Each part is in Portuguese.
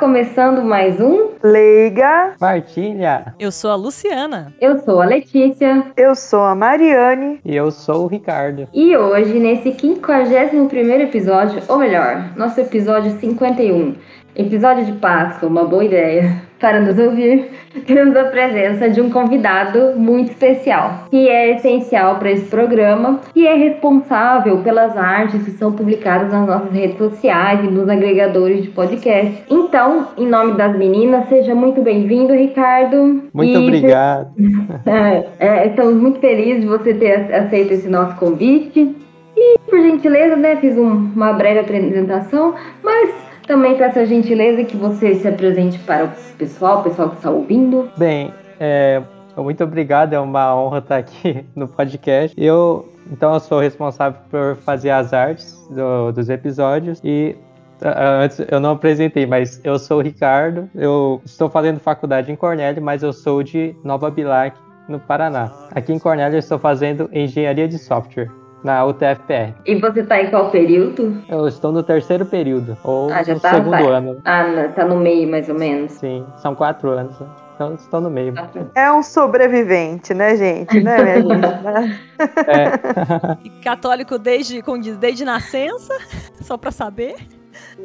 começando mais um Leiga. Partilha. Eu sou a Luciana. Eu sou a Letícia. Eu sou a Mariane. E eu sou o Ricardo. E hoje, nesse 51 episódio, ou melhor, nosso episódio 51, episódio de Páscoa, uma boa ideia para nos ouvir, temos a presença de um convidado muito especial, que é essencial para esse programa, que é responsável pelas artes que são publicadas nas nossas redes sociais e nos agregadores de podcast. Então, em nome das meninas, seja muito bem-vindo, Ricardo. Muito e... obrigado. É, é, estamos muito felizes de você ter aceito esse nosso convite. E, por gentileza, né, fiz um, uma breve apresentação, mas também peço a gentileza que você se apresente para o pessoal, o pessoal que está ouvindo. Bem, é, muito obrigado, é uma honra estar aqui no podcast. Eu, então, eu sou responsável por fazer as artes do, dos episódios e Antes eu não apresentei, mas eu sou o Ricardo. Eu estou fazendo faculdade em Cornélio, mas eu sou de Nova Bilac, no Paraná. Aqui em Cornélio eu estou fazendo engenharia de software na UTFPR. E você tá em qual período? Eu estou no terceiro período, ou ah, já no tá, segundo tá. ano. Ah, tá no meio mais ou menos. Sim, são quatro anos. Né? Então estou no meio. É um sobrevivente, né, gente? Né, minha gente? É. E católico desde, como diz, desde nascença, só para saber.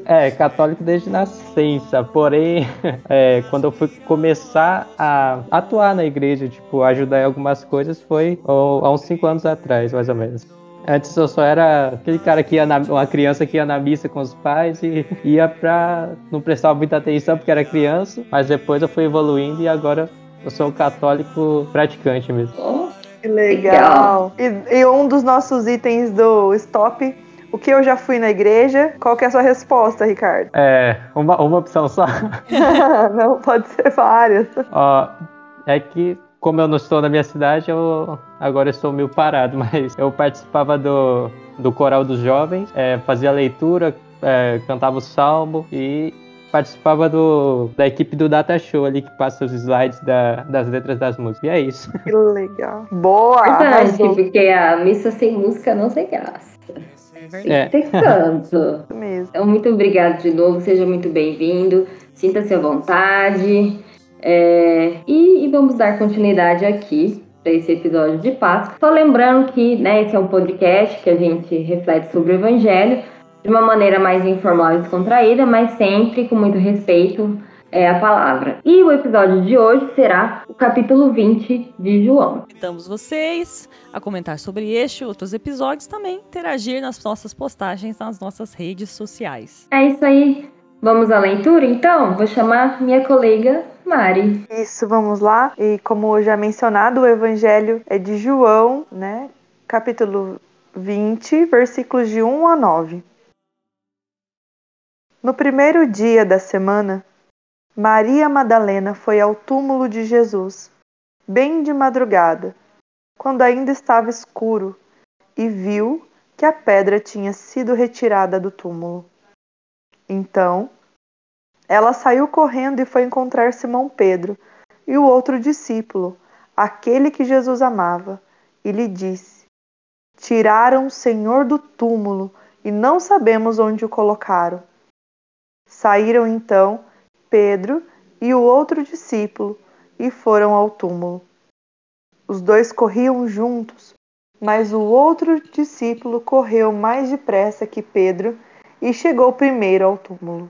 É, católico desde nascença, porém, é, quando eu fui começar a atuar na igreja, tipo, ajudar em algumas coisas, foi há uns cinco anos atrás, mais ou menos. Antes eu só era aquele cara que ia na, uma criança que ia na missa com os pais e ia pra. não prestava muita atenção porque era criança, mas depois eu fui evoluindo e agora eu sou um católico praticante mesmo. Oh, que legal! E, e um dos nossos itens do stop o que eu já fui na igreja? Qual que é a sua resposta, Ricardo? É, uma, uma opção só. não, pode ser várias. Ó, é que como eu não estou na minha cidade, eu agora estou meio parado, mas eu participava do, do coral dos jovens, é, fazia leitura, é, cantava o salmo e participava do, da equipe do Data Show ali, que passa os slides da, das letras das músicas. E é isso. Que legal. Boa! Verdade, porque a missa sem música não tem graça. É. Tem canto. Mesmo. Então, muito obrigado de novo, seja muito bem-vindo. Sinta-se à vontade. É, e, e, vamos dar continuidade aqui para esse episódio de Páscoa. Só lembrando que né, esse é um podcast que a gente reflete sobre o Evangelho de uma maneira mais informal e descontraída, mas sempre com muito respeito é, à palavra. E o episódio de hoje será o capítulo 20 de João. Convidamos vocês a comentar sobre este e outros episódios, também interagir nas nossas postagens nas nossas redes sociais. É isso aí. Vamos à leitura, então? Vou chamar minha colega Mari. Isso, vamos lá. E como já mencionado, o evangelho é de João, né? Capítulo 20, versículos de 1 a 9. No primeiro dia da semana, Maria Madalena foi ao túmulo de Jesus, bem de madrugada, quando ainda estava escuro, e viu que a pedra tinha sido retirada do túmulo. Então, ela saiu correndo e foi encontrar Simão Pedro e o outro discípulo, aquele que Jesus amava, e lhe disse: Tiraram o Senhor do túmulo e não sabemos onde o colocaram. Saíram então Pedro e o outro discípulo e foram ao túmulo. Os dois corriam juntos, mas o outro discípulo correu mais depressa que Pedro e chegou primeiro ao túmulo.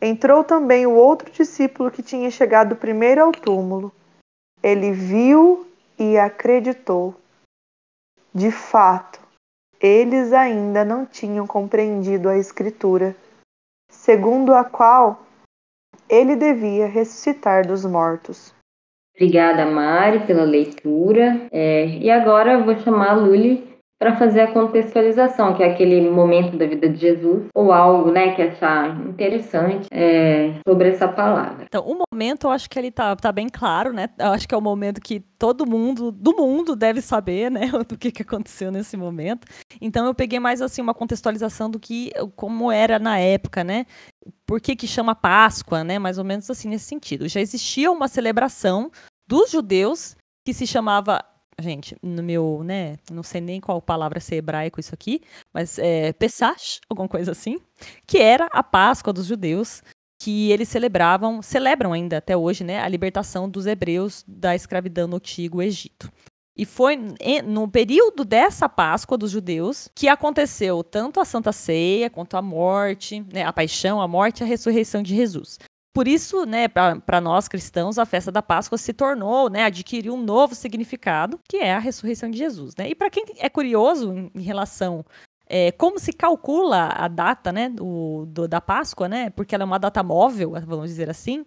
entrou também o outro discípulo que tinha chegado primeiro ao túmulo. Ele viu e acreditou. De fato, eles ainda não tinham compreendido a Escritura, segundo a qual ele devia ressuscitar dos mortos. Obrigada, Mari, pela leitura. É, e agora vou chamar a Luli para fazer a contextualização, que é aquele momento da vida de Jesus, ou algo, né, que achar interessante é, sobre essa palavra. Então, o momento, eu acho que ele tá, tá bem claro, né? Eu acho que é o momento que todo mundo do mundo deve saber, né, do que, que aconteceu nesse momento. Então, eu peguei mais, assim, uma contextualização do que, como era na época, né? Por que que chama Páscoa, né? Mais ou menos assim, nesse sentido. Já existia uma celebração dos judeus que se chamava gente, no meu, né, não sei nem qual palavra ser hebraico isso aqui, mas é Pesach, alguma coisa assim, que era a Páscoa dos judeus, que eles celebravam, celebram ainda até hoje, né, a libertação dos hebreus da escravidão no antigo Egito. E foi no período dessa Páscoa dos judeus que aconteceu tanto a Santa Ceia quanto a morte, né, a paixão, a morte e a ressurreição de Jesus. Por isso, né, para nós cristãos, a festa da Páscoa se tornou, né, adquiriu um novo significado, que é a ressurreição de Jesus, né? E para quem é curioso em, em relação é, como se calcula a data, né, do, do, da Páscoa, né? Porque ela é uma data móvel, vamos dizer assim.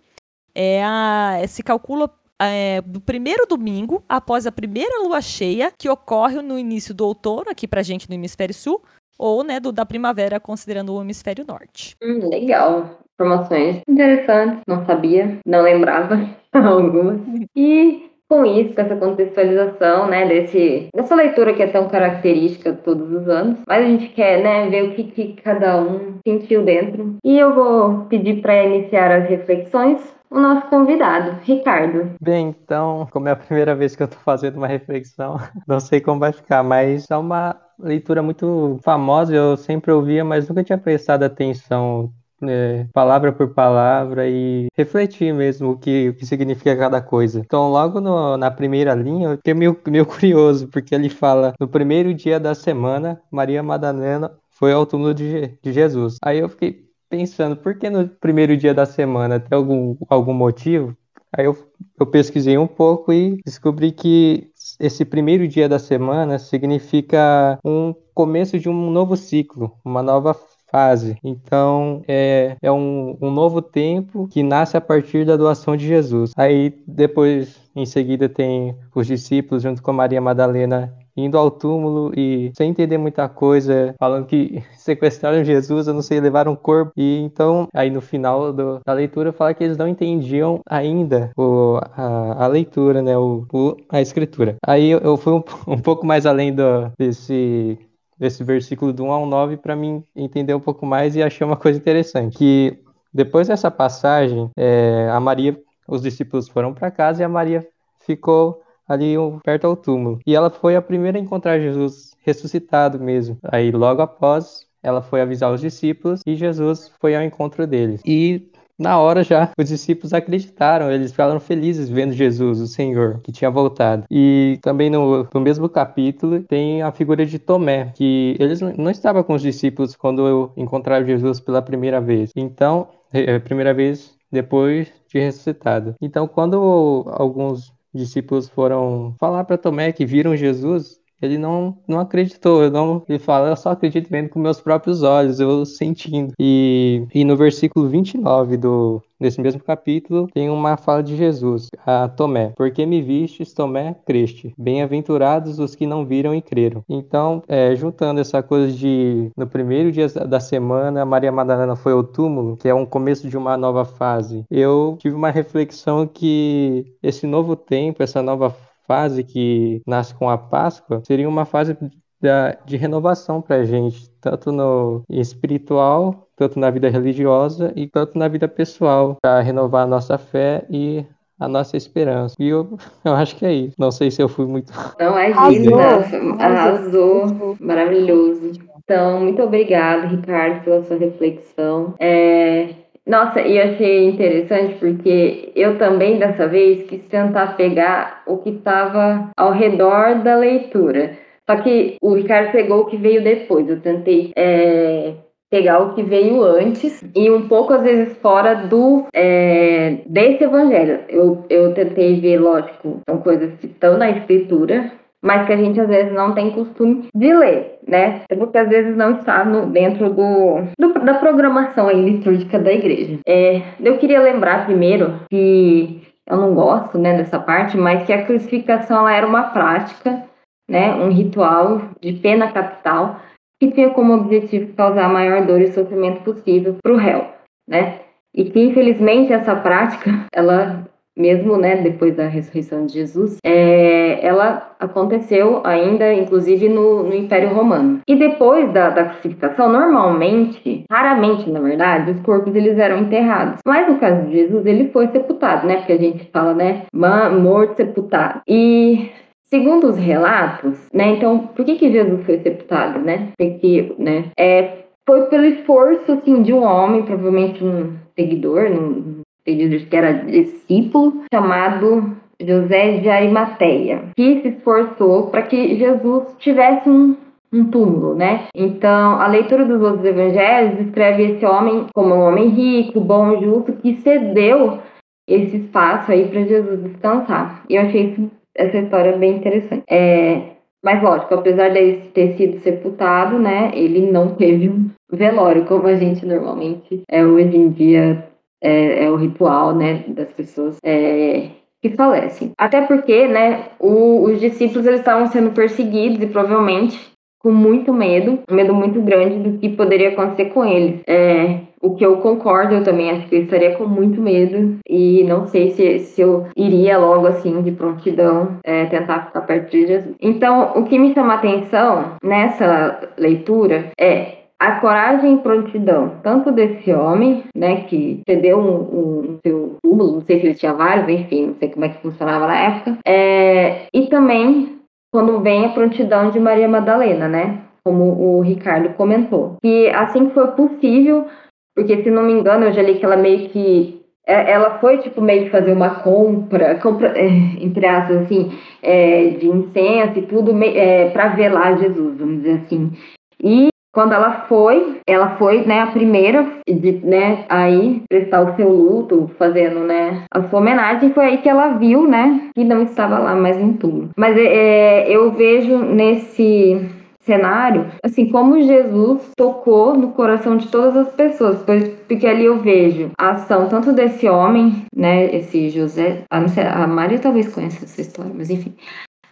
É a, se calcula é, do primeiro domingo após a primeira lua cheia que ocorre no início do outono aqui para gente no hemisfério sul ou né do, da primavera considerando o hemisfério norte. Hum, legal informações interessantes, não sabia, não lembrava algumas. E com isso, com essa contextualização, né, desse, dessa leitura que é tão característica todos os anos, mas a gente quer, né, ver o que, que cada um sentiu dentro. E eu vou pedir para iniciar as reflexões o nosso convidado, Ricardo. Bem, então, como é a primeira vez que eu estou fazendo uma reflexão, não sei como vai ficar, mas é uma leitura muito famosa, eu sempre ouvia, mas nunca tinha prestado atenção é, palavra por palavra e refletir mesmo o que, o que significa cada coisa. Então, logo no, na primeira linha, eu fiquei meio, meio curioso, porque ele fala: no primeiro dia da semana, Maria Madalena foi ao túmulo de, de Jesus. Aí eu fiquei pensando, por que no primeiro dia da semana? Tem algum, algum motivo? Aí eu, eu pesquisei um pouco e descobri que esse primeiro dia da semana significa um começo de um novo ciclo, uma nova fase. Então, é, é um, um novo tempo que nasce a partir da doação de Jesus. Aí, depois, em seguida, tem os discípulos, junto com Maria Madalena, indo ao túmulo e sem entender muita coisa, falando que sequestraram Jesus, eu não sei, levaram o corpo. E então, aí no final do, da leitura, fala que eles não entendiam ainda o, a, a leitura, né, o, o, a escritura. Aí eu, eu fui um, um pouco mais além do, desse desse versículo do 1 ao 9 para mim entender um pouco mais e achei uma coisa interessante, que depois dessa passagem, é, a Maria, os discípulos foram para casa e a Maria ficou ali perto ao túmulo. E ela foi a primeira a encontrar Jesus ressuscitado mesmo. Aí logo após, ela foi avisar os discípulos e Jesus foi ao encontro deles. E na hora já, os discípulos acreditaram, eles ficaram felizes vendo Jesus, o Senhor, que tinha voltado. E também no, no mesmo capítulo tem a figura de Tomé, que eles não estavam com os discípulos quando encontraram Jesus pela primeira vez. Então, é, primeira vez depois de ressuscitado. Então, quando alguns discípulos foram falar para Tomé que viram Jesus, ele não, não acreditou. Não, ele fala, eu só acredito vendo com meus próprios olhos, eu sentindo. E, e no versículo 29 do, desse mesmo capítulo, tem uma fala de Jesus a Tomé: Porque me vistes, Tomé, creste. Bem-aventurados os que não viram e creram. Então, é, juntando essa coisa de no primeiro dia da semana, Maria Madalena foi ao túmulo, que é um começo de uma nova fase, eu tive uma reflexão que esse novo tempo, essa nova fase que nasce com a Páscoa seria uma fase da, de renovação para a gente, tanto no espiritual, tanto na vida religiosa e tanto na vida pessoal, para renovar a nossa fé e a nossa esperança. E eu, eu acho que é isso. Não sei se eu fui muito. Não, é isso. Arrasou. Maravilhoso. Então, muito obrigado, Ricardo, pela sua reflexão. É, nossa, e achei interessante porque eu também dessa vez quis tentar pegar o que estava ao redor da leitura. Só que o Ricardo pegou o que veio depois. Eu tentei é, pegar o que veio antes e um pouco às vezes fora do é, desse evangelho. Eu, eu tentei ver, lógico, são coisas que estão na escritura, mas que a gente às vezes não tem costume de ler, né? Porque às vezes não está no, dentro do, do, da programação aí litúrgica da igreja. É, eu queria lembrar primeiro que eu não gosto né, dessa parte, mas que a crucificação ela era uma prática né, um ritual de pena capital que tinha como objetivo causar a maior dor e sofrimento possível para o réu, né? E que infelizmente essa prática, ela mesmo né, depois da ressurreição de Jesus, é, ela aconteceu ainda, inclusive, no, no Império Romano. E depois da, da, crucificação, normalmente, raramente, na verdade, os corpos eles eram enterrados. Mas no caso de Jesus, ele foi sepultado, né? Porque a gente fala, né, morto, sepultado. E Segundo os relatos, né? Então, por que que Jesus foi sepultado, né? Porque, né? É, foi pelo esforço, assim, de um homem, provavelmente um seguidor, um ele que era discípulo, chamado José de Arimateia, que se esforçou para que Jesus tivesse um, um túmulo, né? Então, a leitura dos outros evangelhos descreve esse homem como um homem rico, bom, justo, que cedeu esse espaço aí para Jesus descansar. E eu achei essa história bem interessante. É, mas lógico, apesar de ter sido sepultado, né, ele não teve um velório como a gente normalmente é hoje em dia é, é o ritual, né, das pessoas é, que falecem. Até porque, né, o, os discípulos eles estavam sendo perseguidos e provavelmente com muito medo, um medo muito grande do que poderia acontecer com eles. É, o que eu concordo, eu também acho que eu estaria com muito medo e não sei se, se eu iria logo assim de prontidão é, tentar ficar perto de Jesus. Então, o que me chama a atenção nessa leitura é a coragem e prontidão, tanto desse homem, né, que cedeu um, um seu túmulo, não sei se ele tinha vários, enfim, não sei como é que funcionava na época, é, e também quando vem a prontidão de Maria Madalena, né, como o Ricardo comentou, que assim que foi possível, porque se não me engano eu já li que ela meio que é, ela foi tipo meio que fazer uma compra, compra é, entre aspas assim, é, de incenso e tudo é, para velar Jesus, vamos dizer assim. E quando ela foi, ela foi, né, a primeira de, né, aí prestar o seu luto, fazendo, né, a sua homenagem, foi aí que ela viu, né, que não estava lá mais em túmulo. Mas é, eu vejo nesse cenário, assim, como Jesus tocou no coração de todas as pessoas, porque ali eu vejo a ação tanto desse homem, né, esse José, a, sei, a Maria talvez conheça essa história, mas enfim,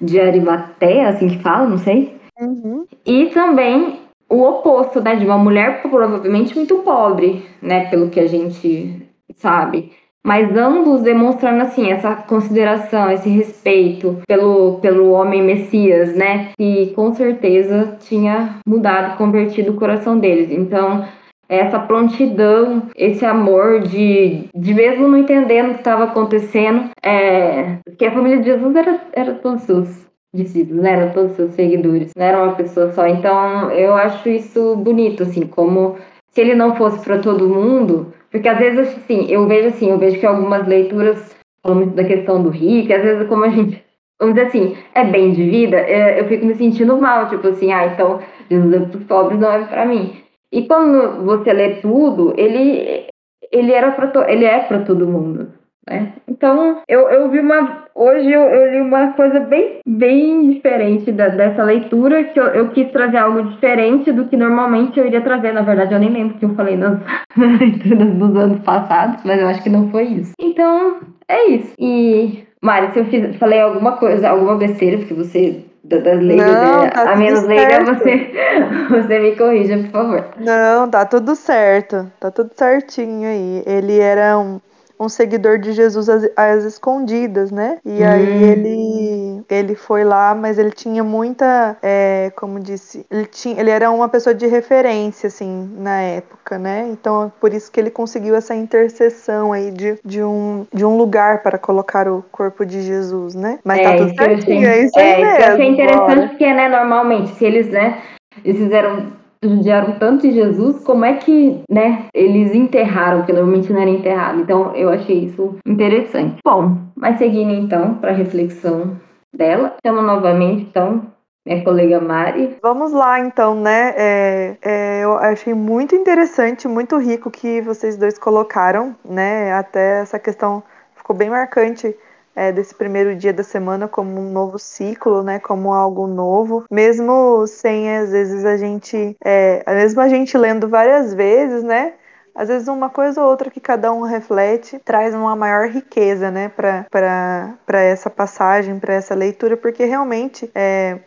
de Arimateia, assim que fala, não sei, uhum. e também o oposto, né, de uma mulher provavelmente muito pobre, né, pelo que a gente sabe. Mas ambos demonstrando assim essa consideração, esse respeito pelo, pelo homem Messias, né, que com certeza tinha mudado, convertido o coração deles. Então, essa prontidão, esse amor de, de mesmo não entendendo o que estava acontecendo, é, que a família de Jesus era, era todos os discípulos, né? Eram todos seus seguidores, não era uma pessoa só. Então, eu acho isso bonito, assim, como se ele não fosse para todo mundo, porque às vezes, assim, eu vejo assim, eu vejo que algumas leituras falam muito da questão do rico, às vezes como a gente, vamos dizer assim, é bem de vida, é, eu fico me sentindo mal, tipo assim, ah, então Jesus é para os pobres, não é para mim. E quando você lê tudo, ele ele era pra ele é para todo mundo. Né? Então, eu, eu vi uma. Hoje eu, eu li uma coisa bem, bem diferente da, dessa leitura, que eu, eu quis trazer algo diferente do que normalmente eu iria trazer. Na verdade, eu nem lembro o que eu falei nas, nas leituras dos anos passados, mas eu acho que não foi isso. Então, é isso. E, Mari, se eu fiz, falei alguma coisa, alguma besteira, porque você das leigas, não, é, tá a menos leiga, você, você me corrija, por favor. Não, tá tudo certo. Tá tudo certinho aí. Ele era um um seguidor de Jesus às, às escondidas, né? E hum. aí ele, ele foi lá, mas ele tinha muita, é, como disse, ele, tinha, ele era uma pessoa de referência, assim, na época, né? Então, por isso que ele conseguiu essa intercessão aí de, de, um, de um lugar para colocar o corpo de Jesus, né? Mas tá é, tá tudo certinho, é isso aí é, mesmo. É interessante bora. porque, né, normalmente, se eles, né, eles fizeram judiaram tanto de Jesus, como é que, né, eles enterraram, que normalmente não era enterrado. Então, eu achei isso interessante. Bom, mas seguindo então para a reflexão dela, chamo novamente, então, minha colega Mari. Vamos lá, então, né? É, é, eu achei muito interessante, muito rico que vocês dois colocaram, né? Até essa questão ficou bem marcante é, desse primeiro dia da semana como um novo ciclo, né? Como algo novo, mesmo sem às vezes a gente, é, mesmo a gente lendo várias vezes, né? Às vezes uma coisa ou outra que cada um reflete traz uma maior riqueza, né, para essa passagem, para essa leitura, porque realmente é,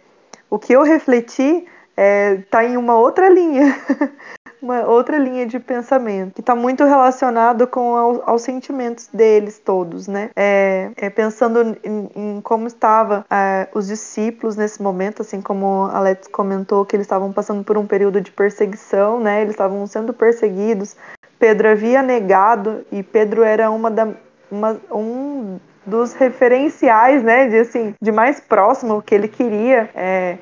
o que eu refleti está é, em uma outra linha. uma outra linha de pensamento que está muito relacionado com ao, aos sentimentos deles todos, né? É, é pensando em, em, como estavam é, os discípulos nesse momento, assim como Alex comentou que eles estavam passando por um período de perseguição, né? Eles estavam sendo perseguidos. Pedro havia negado e Pedro era uma da uma, um dos referenciais, né? De assim, de mais próximo que ele queria é,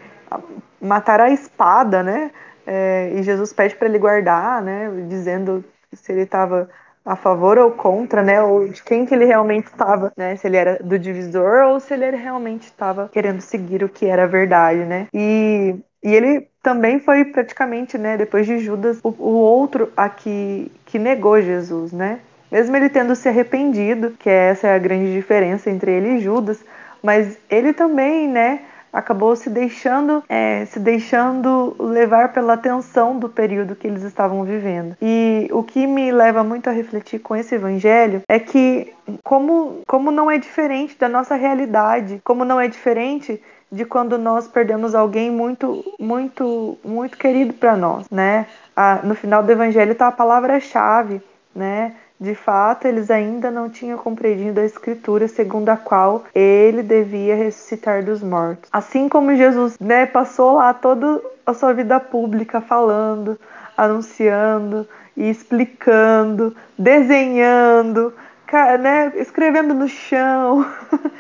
matar a espada, né? É, e Jesus pede para ele guardar, né? Dizendo se ele estava a favor ou contra, né? Ou de quem que ele realmente estava, né? Se ele era do divisor ou se ele realmente estava querendo seguir o que era verdade, né? E, e ele também foi praticamente, né? Depois de Judas, o, o outro a que, que negou Jesus, né? Mesmo ele tendo se arrependido, que essa é a grande diferença entre ele e Judas, mas ele também, né? Acabou se deixando é, se deixando levar pela tensão do período que eles estavam vivendo. E o que me leva muito a refletir com esse evangelho é que como como não é diferente da nossa realidade, como não é diferente de quando nós perdemos alguém muito muito muito querido para nós, né? Ah, no final do evangelho está a palavra-chave, né? De fato, eles ainda não tinham compreendido a escritura segundo a qual ele devia ressuscitar dos mortos. Assim como Jesus né, passou lá toda a sua vida pública falando, anunciando e explicando, desenhando, né, escrevendo no chão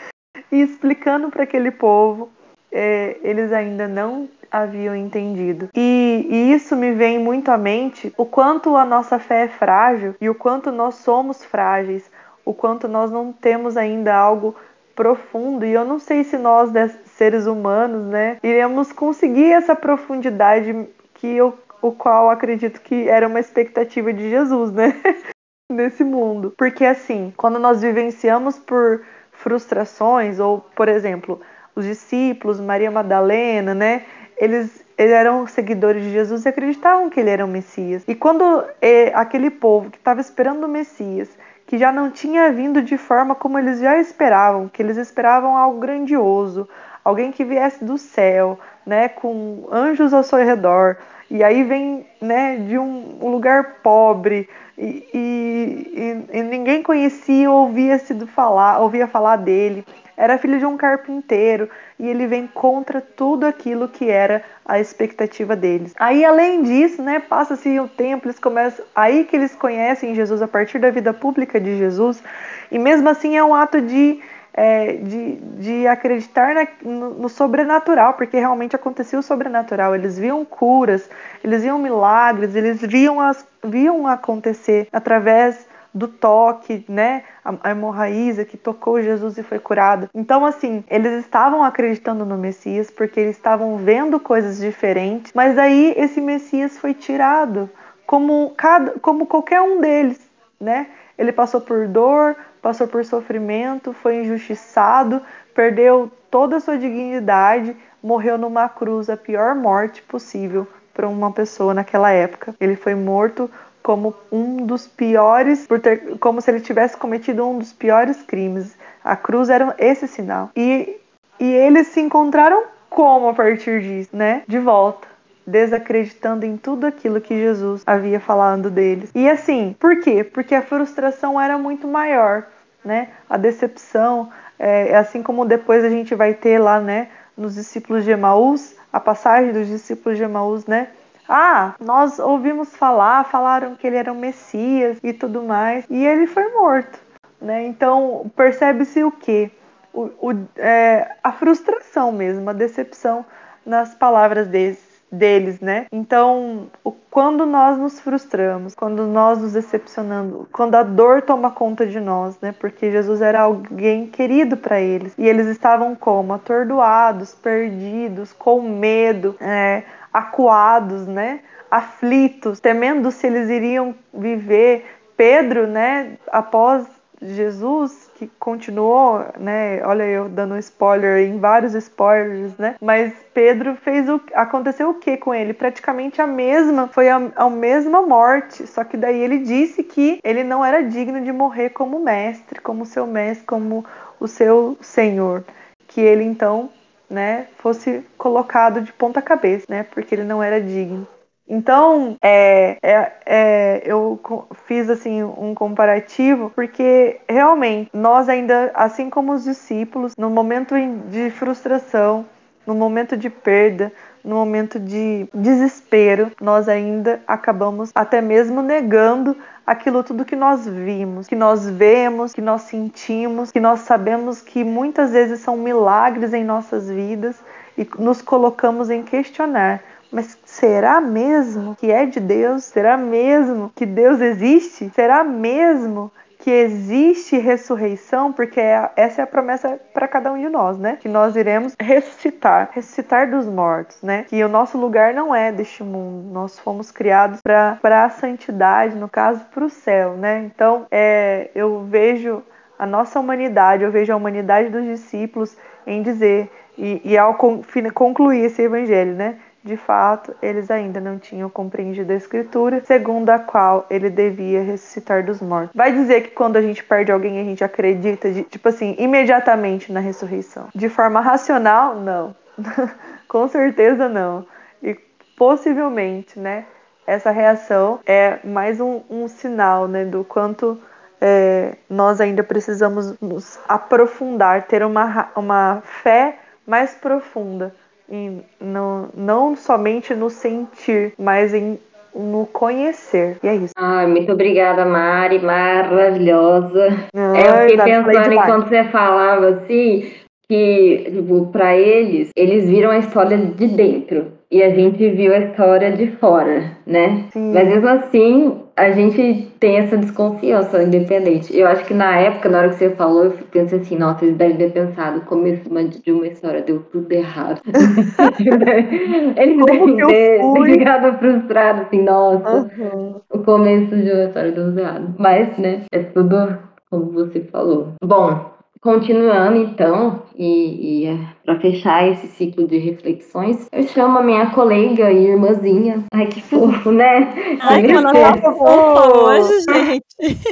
e explicando para aquele povo, é, eles ainda não haviam entendido. E, e, isso me vem muito à mente o quanto a nossa fé é frágil e o quanto nós somos frágeis, o quanto nós não temos ainda algo profundo. E eu não sei se nós, seres humanos, né, iremos conseguir essa profundidade que eu, o qual acredito que era uma expectativa de Jesus, né? Nesse mundo. Porque assim, quando nós vivenciamos por frustrações, ou, por exemplo, os discípulos, Maria Madalena, né? eles, eles eram seguidores de Jesus e acreditavam que ele era o Messias. E quando é, aquele povo que estava esperando o Messias, que já não tinha vindo de forma como eles já esperavam, que eles esperavam algo grandioso, alguém que viesse do céu, né, com anjos ao seu redor, e aí vem né, de um, lugar pobre e, e, e, ninguém conhecia ou ouvia sido falar, ouvia falar dele era filho de um carpinteiro e ele vem contra tudo aquilo que era a expectativa deles. Aí, além disso, né, passa-se o tempo, eles começam, aí que eles conhecem Jesus a partir da vida pública de Jesus, e mesmo assim é um ato de é, de, de acreditar na, no, no, sobrenatural, porque realmente acontecia o sobrenatural. Eles viam curas, eles viam milagres, eles viam, as, viam acontecer através do toque, né? A hemorraíza que tocou Jesus e foi curado. Então, assim, eles estavam acreditando no Messias porque eles estavam vendo coisas diferentes, mas aí esse Messias foi tirado, como, cada, como qualquer um deles, né? Ele passou por dor, passou por sofrimento, foi injustiçado, perdeu toda a sua dignidade, morreu numa cruz, a pior morte possível para uma pessoa naquela época. Ele foi morto como um dos piores, por ter, como se ele tivesse cometido um dos piores crimes. A cruz era esse sinal. E, e eles se encontraram como a partir disso, né? De volta. Desacreditando em tudo aquilo que Jesus havia falado deles. E assim, por quê? Porque a frustração era muito maior, né? A decepção, é, assim como depois a gente vai ter lá, né? Nos discípulos de Emaús, a passagem dos discípulos de Emaús, né? Ah, nós ouvimos falar, falaram que ele era o Messias e tudo mais, e ele foi morto. Né? Então percebe-se o que? O, o, é, a frustração mesmo, a decepção nas palavras deles, deles, né? Então, quando nós nos frustramos, quando nós nos decepcionamos, quando a dor toma conta de nós, né? Porque Jesus era alguém querido para eles e eles estavam como atordoados, perdidos, com medo, é, acuados, né? aflitos, temendo se eles iriam viver. Pedro, né, após Jesus, que continuou, né? Olha, eu dando spoiler em vários spoilers, né? Mas Pedro fez o. Aconteceu o que com ele? Praticamente a mesma, foi a, a mesma morte. Só que daí ele disse que ele não era digno de morrer como mestre, como seu mestre, como o seu senhor. Que ele então né, fosse colocado de ponta cabeça, né, porque ele não era digno. Então, é, é, é, eu fiz assim um comparativo porque realmente nós ainda, assim como os discípulos, no momento de frustração, no momento de perda, no momento de desespero, nós ainda acabamos até mesmo negando aquilo tudo que nós vimos, que nós vemos, que nós sentimos, que nós sabemos que muitas vezes são milagres em nossas vidas e nos colocamos em questionar mas será mesmo que é de Deus? Será mesmo que Deus existe? Será mesmo que existe ressurreição? Porque é essa é a promessa para cada um de nós, né? Que nós iremos ressuscitar, ressuscitar dos mortos, né? Que o nosso lugar não é deste mundo. Nós fomos criados para a santidade, no caso, para o céu, né? Então, é, eu vejo a nossa humanidade, eu vejo a humanidade dos discípulos em dizer, e, e ao concluir esse evangelho, né? De fato, eles ainda não tinham compreendido a Escritura, segundo a qual ele devia ressuscitar dos mortos. Vai dizer que quando a gente perde alguém, a gente acredita, de, tipo assim, imediatamente na ressurreição. De forma racional, não. Com certeza não. E possivelmente, né? Essa reação é mais um, um sinal, né, do quanto é, nós ainda precisamos nos aprofundar, ter uma, uma fé mais profunda em, no, não somente no sentir, mas em no conhecer. E é isso. Ai, muito obrigada, Mari. Maravilhosa. É, eu fiquei pensando enquanto você falava assim, que, tipo, pra eles, eles viram a história de dentro e a gente viu a história de fora, né? Sim. Mas mesmo assim, a gente tem essa desconfiança independente. Eu acho que na época, na hora que você falou, eu pensei assim, nossa, eles devem ter pensado, o começo de uma história deu tudo errado. eles Como devem ter ficado frustrados, assim, nossa, uhum. o começo de uma história deu tudo errado. Mas, né, é tudo como você falou. Bom, Continuando então, e, e é, para fechar esse ciclo de reflexões, eu chamo a minha colega e irmãzinha. Ai, que fofo, né? Ai, que ela fofa hoje, gente.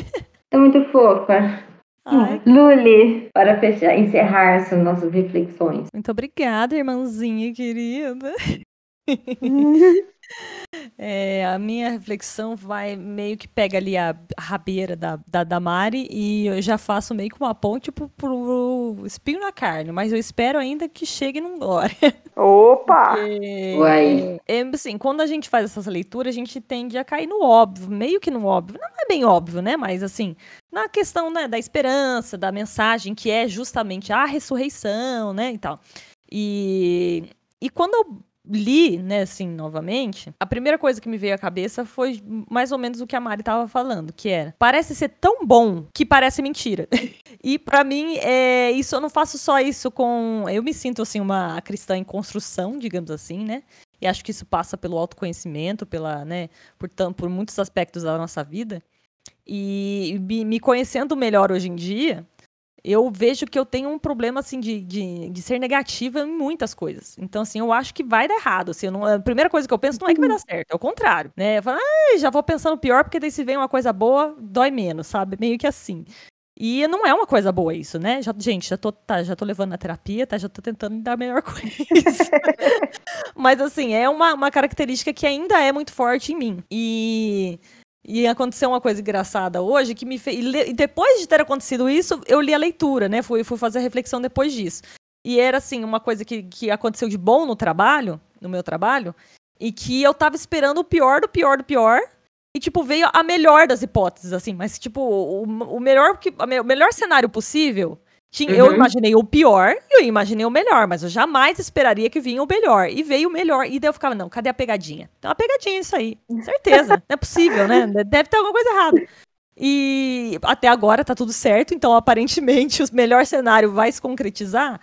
É muito fofa. Ai. Luli, para fechar, encerrar essas nossas reflexões. Muito obrigada, irmãzinha querida. É, a minha reflexão vai meio que pega ali a rabeira da, da, da Mari e eu já faço meio que uma ponte pro, pro espinho na carne, mas eu espero ainda que chegue num glória. Opa! Uai. É, assim, quando a gente faz essas leituras, a gente tende a cair no óbvio, meio que no óbvio. Não é bem óbvio, né? Mas assim, na questão né, da esperança, da mensagem, que é justamente a ressurreição, né? E tal. E, e quando eu li, né, assim, novamente, a primeira coisa que me veio à cabeça foi mais ou menos o que a Mari tava falando, que era, parece ser tão bom que parece mentira. e para mim, é, isso eu não faço só isso com, eu me sinto assim uma cristã em construção, digamos assim, né? E acho que isso passa pelo autoconhecimento, pela, né, por, por muitos aspectos da nossa vida. E me conhecendo melhor hoje em dia, eu vejo que eu tenho um problema, assim, de, de, de, ser negativa em muitas coisas. Então, assim, eu acho que vai dar errado. Assim, não, a primeira coisa que eu penso não é que vai dar certo, é o contrário, né? Eu falo, ah, já vou pensando pior, porque daí se vem uma coisa boa, dói menos, sabe? Meio que assim. E não é uma coisa boa isso, né? Já, gente, já tô, tá, já tô levando na terapia, tá? Já tô tentando dar a melhor coisa. Mas, assim, é uma, uma característica que ainda é muito forte em mim. E e aconteceu uma coisa engraçada hoje que me fez. E depois de ter acontecido isso, eu li a leitura, né? Fui, fui fazer a reflexão depois disso. E era assim, uma coisa que, que aconteceu de bom no trabalho, no meu trabalho, e que eu tava esperando o pior do pior do pior. E, tipo, veio a melhor das hipóteses, assim. Mas, tipo, o, o melhor, o melhor cenário possível tinha, uhum. Eu imaginei o pior e eu imaginei o melhor, mas eu jamais esperaria que vinha o melhor. E veio o melhor. E daí eu ficava, não, cadê a pegadinha? Tem uma pegadinha isso aí. Certeza. não é possível, né? Deve ter alguma coisa errada. E até agora tá tudo certo, então aparentemente o melhor cenário vai se concretizar.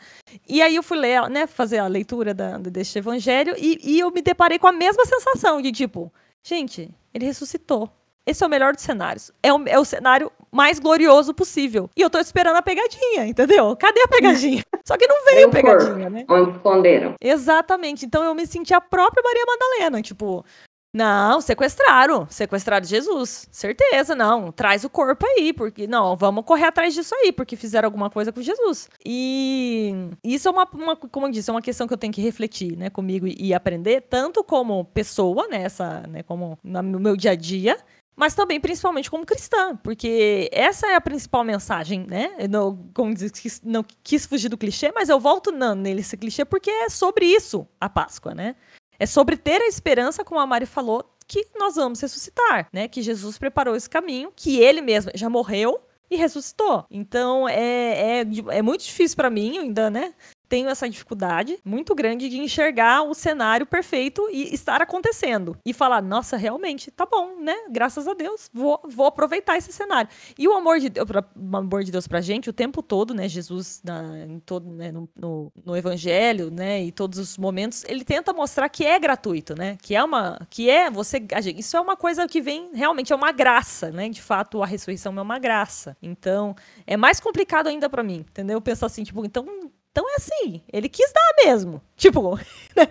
E aí eu fui ler, né, fazer a leitura da, deste evangelho e, e eu me deparei com a mesma sensação de tipo, gente, ele ressuscitou. Esse é o melhor dos cenários. É o, é o cenário mais glorioso possível. E eu tô esperando a pegadinha, entendeu? Cadê a pegadinha? Só que não veio a pegadinha, né? Onde esconderam. Exatamente. Então eu me senti a própria Maria Madalena, tipo, Não, sequestraram. Sequestraram Jesus. Certeza, não. Traz o corpo aí, porque. Não, vamos correr atrás disso aí, porque fizeram alguma coisa com Jesus. E isso é uma, uma como eu disse, é uma questão que eu tenho que refletir, né, comigo e aprender, tanto como pessoa, né, essa, né, como no meu dia a dia, mas também principalmente como cristã, porque essa é a principal mensagem, né? Eu não, como diz, não quis fugir do clichê, mas eu volto não, nesse clichê porque é sobre isso a Páscoa, né? É sobre ter a esperança, como a Mari falou, que nós vamos ressuscitar, né? Que Jesus preparou esse caminho, que ele mesmo já morreu e ressuscitou. Então é, é, é muito difícil para mim ainda, né? Tenho essa dificuldade muito grande de enxergar o cenário perfeito e estar acontecendo. E falar, nossa, realmente, tá bom, né? Graças a Deus, vou, vou aproveitar esse cenário. E o amor de Deus, o amor de Deus pra gente o tempo todo, né? Jesus na, todo, né? no, no, no, Evangelho, né? E todos os momentos, ele tenta mostrar que é gratuito, né? Que é uma. Que é você. Isso é uma coisa que vem realmente, é uma graça, né? De fato, a ressurreição é uma graça. Então, é mais complicado ainda para mim, entendeu? Pensar assim, tipo, então então é assim, ele quis dar mesmo. Tipo, né?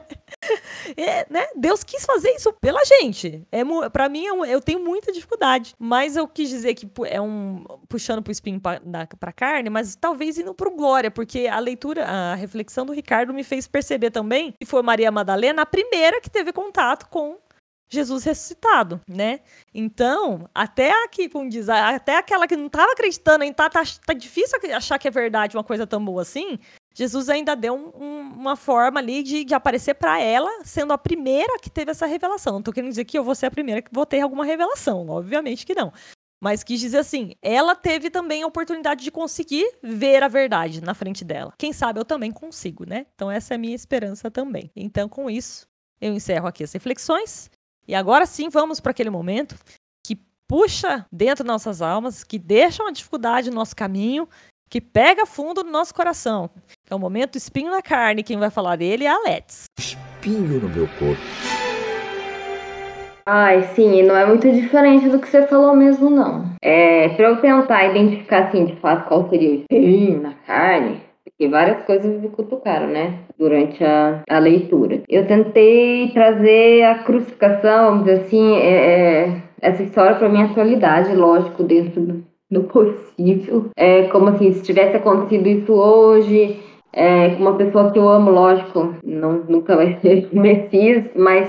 É, né? Deus quis fazer isso pela gente. É, para mim, é eu tenho muita dificuldade. Mas eu quis dizer que é um. puxando pro espinho pra, da, pra carne, mas talvez indo pro glória, porque a leitura, a reflexão do Ricardo me fez perceber também que foi Maria Madalena a primeira que teve contato com Jesus ressuscitado, né? Então, até aqui, como diz, até aquela que não estava acreditando, ainda tá, tá, tá difícil achar que é verdade uma coisa tão boa assim, Jesus ainda deu um, um, uma forma ali de, de aparecer para ela, sendo a primeira que teve essa revelação. Não tô querendo dizer que eu vou ser a primeira que vou ter alguma revelação, obviamente que não. Mas quis dizer assim, ela teve também a oportunidade de conseguir ver a verdade na frente dela. Quem sabe eu também consigo, né? Então essa é a minha esperança também. Então com isso, eu encerro aqui as reflexões. E agora sim vamos para aquele momento que puxa dentro nossas almas, que deixa uma dificuldade no nosso caminho que pega fundo no nosso coração. É o momento espinho na carne. Quem vai falar dele é a Let's. Espinho no meu corpo. Ai, sim, não é muito diferente do que você falou mesmo, não. É, pra eu tentar identificar, assim, de fato, qual seria o espinho na carne, porque várias coisas me cutucaram, né, durante a, a leitura. Eu tentei trazer a crucificação, vamos dizer assim, é, é, essa história para minha atualidade, lógico, dentro do, do possível. É como assim, se tivesse acontecido isso hoje, é, com uma pessoa que eu amo, lógico, não, nunca vai ser Messias, mas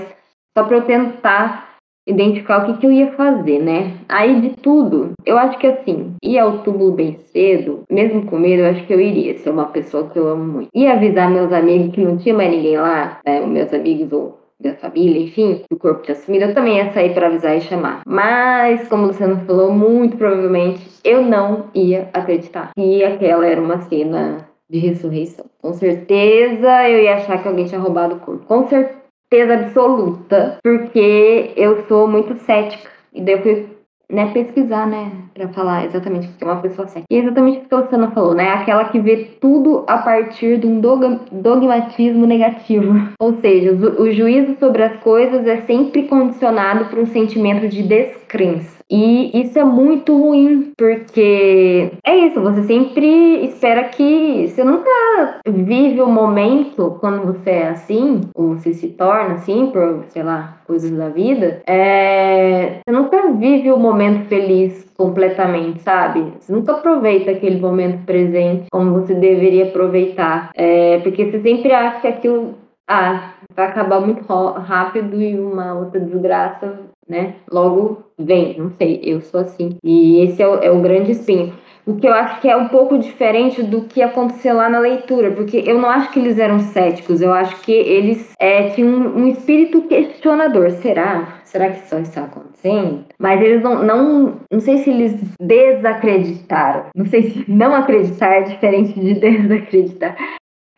só para eu tentar identificar o que, que eu ia fazer, né? Aí de tudo, eu acho que assim, ir ao túmulo bem cedo, mesmo com medo, eu acho que eu iria ser uma pessoa que eu amo muito. E avisar meus amigos que não tinha mais ninguém lá, né, meus amigos ou da família, enfim, o corpo tinha sumido, eu também ia sair para avisar e chamar. Mas, como o Luciano falou, muito provavelmente eu não ia acreditar que aquela era uma cena de ressurreição. Com certeza eu ia achar que alguém tinha roubado o corpo. Com certeza absoluta, porque eu sou muito cética. E daí eu fui né, pesquisar, né, para falar exatamente o que é uma pessoa cética. E é exatamente o que a Luciana falou, né, aquela que vê tudo a partir de um dogmatismo negativo. Ou seja, o, o juízo sobre as coisas é sempre condicionado por um sentimento de descrença. E isso é muito ruim, porque é isso, você sempre espera que. Você nunca vive o momento quando você é assim, ou você se torna assim, por, sei lá, coisas da vida. É, você nunca vive o momento feliz completamente, sabe? Você nunca aproveita aquele momento presente como você deveria aproveitar. É, porque você sempre acha que aquilo ah, vai acabar muito rápido e uma outra desgraça né? Logo vem, não sei, eu sou assim. E esse é o, é o grande espinho. O que eu acho que é um pouco diferente do que aconteceu lá na leitura, porque eu não acho que eles eram céticos, eu acho que eles é, tinham um, um espírito questionador. Será? Será que só está acontecendo? Mas eles não, não. Não sei se eles desacreditaram. Não sei se não acreditar é diferente de desacreditar.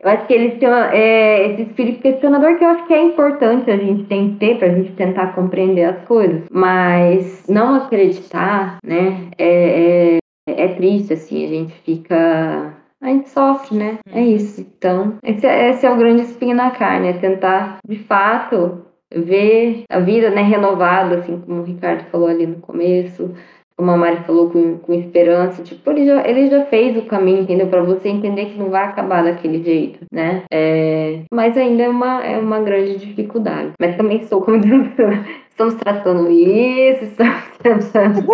Eu acho que eles têm é, esse espírito questionador que eu acho que é importante a gente tem que ter para a gente tentar compreender as coisas. Mas não acreditar, né, é, é, é triste, assim, a gente fica a gente sofre, né? É uhum. isso. Então, esse, é, esse, é o grande espinho na carne, é tentar, de fato, ver a vida né, renovada, assim como o Ricardo falou ali no começo, como a Mari falou, com, com esperança, tipo, ele já, ele já fez o caminho, entendeu? Para você entender que não vai acabar daquele jeito, né? É, mas ainda é uma, é uma grande dificuldade. Mas também sou, como estamos tratando isso, estamos tentando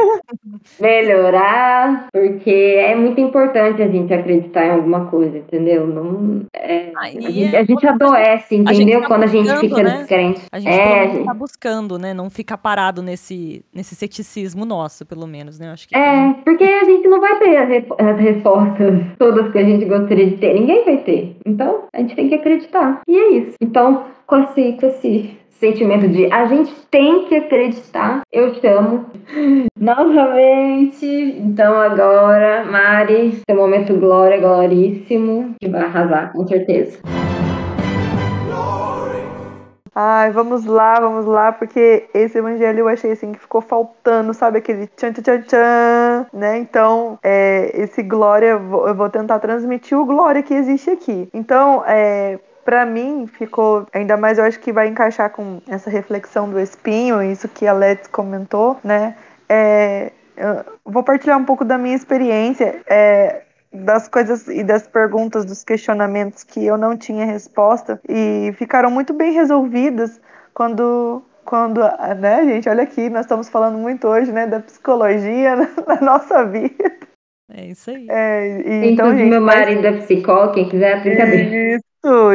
melhorar, porque é muito importante a gente acreditar em alguma coisa, entendeu? Não, é, a, gente, é a gente adoece, entendeu? A gente tá Quando a gente fica né? descrente. A gente é, está buscando, né? Não fica parado nesse, nesse ceticismo nosso, pelo menos, né? Acho que é, porque a gente não vai ter as, as respostas todas que a gente gostaria de ter. Ninguém vai ter. Então, a gente tem que acreditar. E é isso. Então, com esse, com esse sentimento de a gente tem que acreditar. Eu chamo novamente. Então agora, Mari, seu momento glória, gloríssimo, que vai arrasar, com certeza. Ai, vamos lá, vamos lá, porque esse evangelho eu achei assim que ficou faltando, sabe? Aquele tchan tchan tchan, tchan né? Então, é, esse glória, eu vou, tentar transmitir o glória que existe aqui. Então, é, para mim ficou ainda mais eu acho que vai encaixar com essa reflexão do espinho isso que a Let's comentou né é, vou partilhar um pouco da minha experiência é, das coisas e das perguntas dos questionamentos que eu não tinha resposta e ficaram muito bem resolvidas quando quando, né, gente, olha aqui, nós estamos falando muito hoje, né, da psicologia na nossa vida. É isso aí. É, e, então, gente, meu marido mas... é psicólogo, quem quiser, brincadeira. Isso,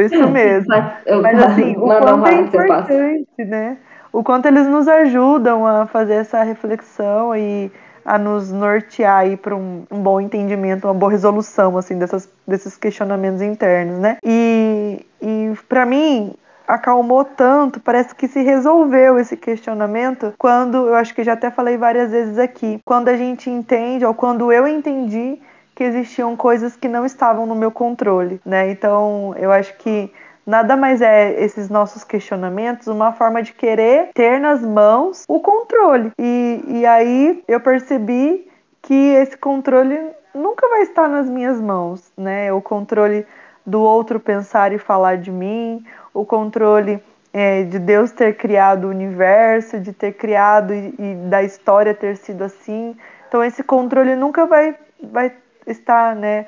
isso mesmo. Mas assim, o quanto é importante, né? O quanto eles nos ajudam a fazer essa reflexão e a nos nortear aí para um, um, bom entendimento, uma boa resolução assim dessas, desses questionamentos internos, né? E, e para mim acalmou tanto, parece que se resolveu esse questionamento quando eu acho que já até falei várias vezes aqui, quando a gente entende ou quando eu entendi que existiam coisas que não estavam no meu controle, né? Então, eu acho que nada mais é esses nossos questionamentos uma forma de querer ter nas mãos o controle. E, e aí eu percebi que esse controle nunca vai estar nas minhas mãos, né? O controle do outro pensar e falar de mim, o controle é, de Deus ter criado o universo, de ter criado e, e da história ter sido assim. Então esse controle nunca vai, vai está, né,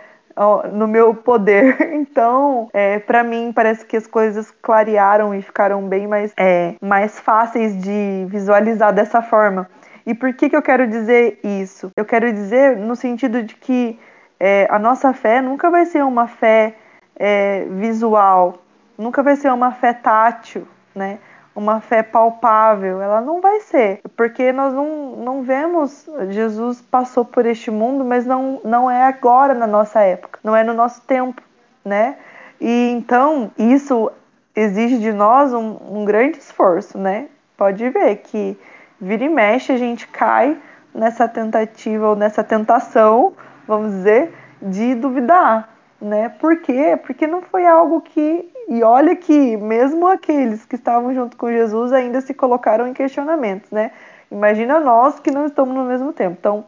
no meu poder. Então, é, para mim, parece que as coisas clarearam e ficaram bem mais, é, mais fáceis de visualizar dessa forma. E por que, que eu quero dizer isso? Eu quero dizer no sentido de que é, a nossa fé nunca vai ser uma fé é, visual, nunca vai ser uma fé tátil, né? Uma fé palpável, ela não vai ser, porque nós não, não vemos, Jesus passou por este mundo, mas não, não é agora na nossa época, não é no nosso tempo, né? E então isso exige de nós um, um grande esforço, né? Pode ver que vira e mexe a gente cai nessa tentativa ou nessa tentação, vamos dizer, de duvidar, né? Por quê? Porque não foi algo que e olha que mesmo aqueles que estavam junto com Jesus ainda se colocaram em questionamentos, né? Imagina nós que não estamos no mesmo tempo. Então,